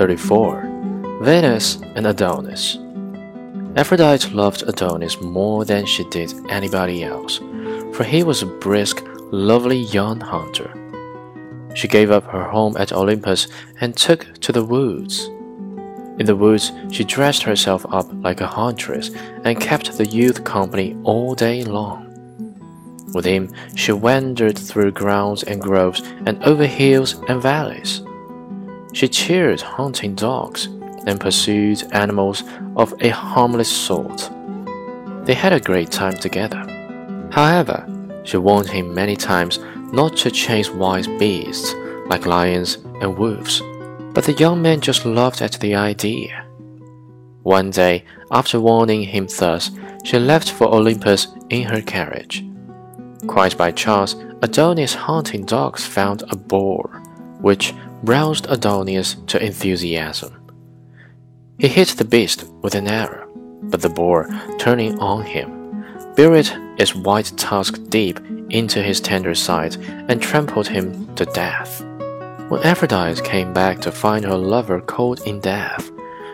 34. Venus and Adonis. Aphrodite loved Adonis more than she did anybody else, for he was a brisk, lovely young hunter. She gave up her home at Olympus and took to the woods. In the woods, she dressed herself up like a huntress and kept the youth company all day long. With him, she wandered through grounds and groves and over hills and valleys. She cheered hunting dogs and pursued animals of a harmless sort. They had a great time together. However, she warned him many times not to chase wild beasts like lions and wolves, but the young man just laughed at the idea. One day, after warning him thus, she left for Olympus in her carriage. Quite by chance, Adonis' hunting dogs found a boar, which roused Adonis to enthusiasm. He hit the beast with an arrow, but the boar, turning on him, buried its white tusk deep into his tender side and trampled him to death. When Aphrodite came back to find her lover cold in death,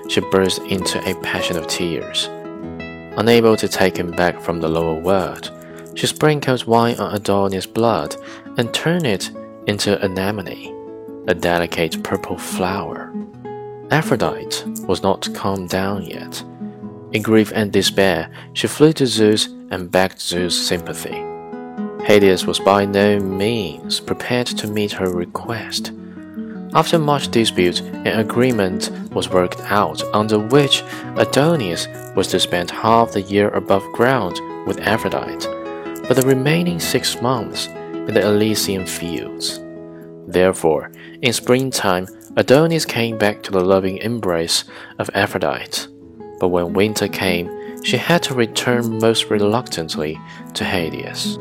she burst into a passion of tears. Unable to take him back from the lower world, she sprinkled wine on Adonis' blood and turned it into anemone, a delicate purple flower. Aphrodite was not calmed down yet. In grief and despair, she flew to Zeus and begged Zeus' sympathy. Hades was by no means prepared to meet her request. After much dispute, an agreement was worked out under which Adonis was to spend half the year above ground with Aphrodite, but the remaining six months in the Elysian fields. Therefore, in springtime, Adonis came back to the loving embrace of Aphrodite. But when winter came, she had to return most reluctantly to Hades.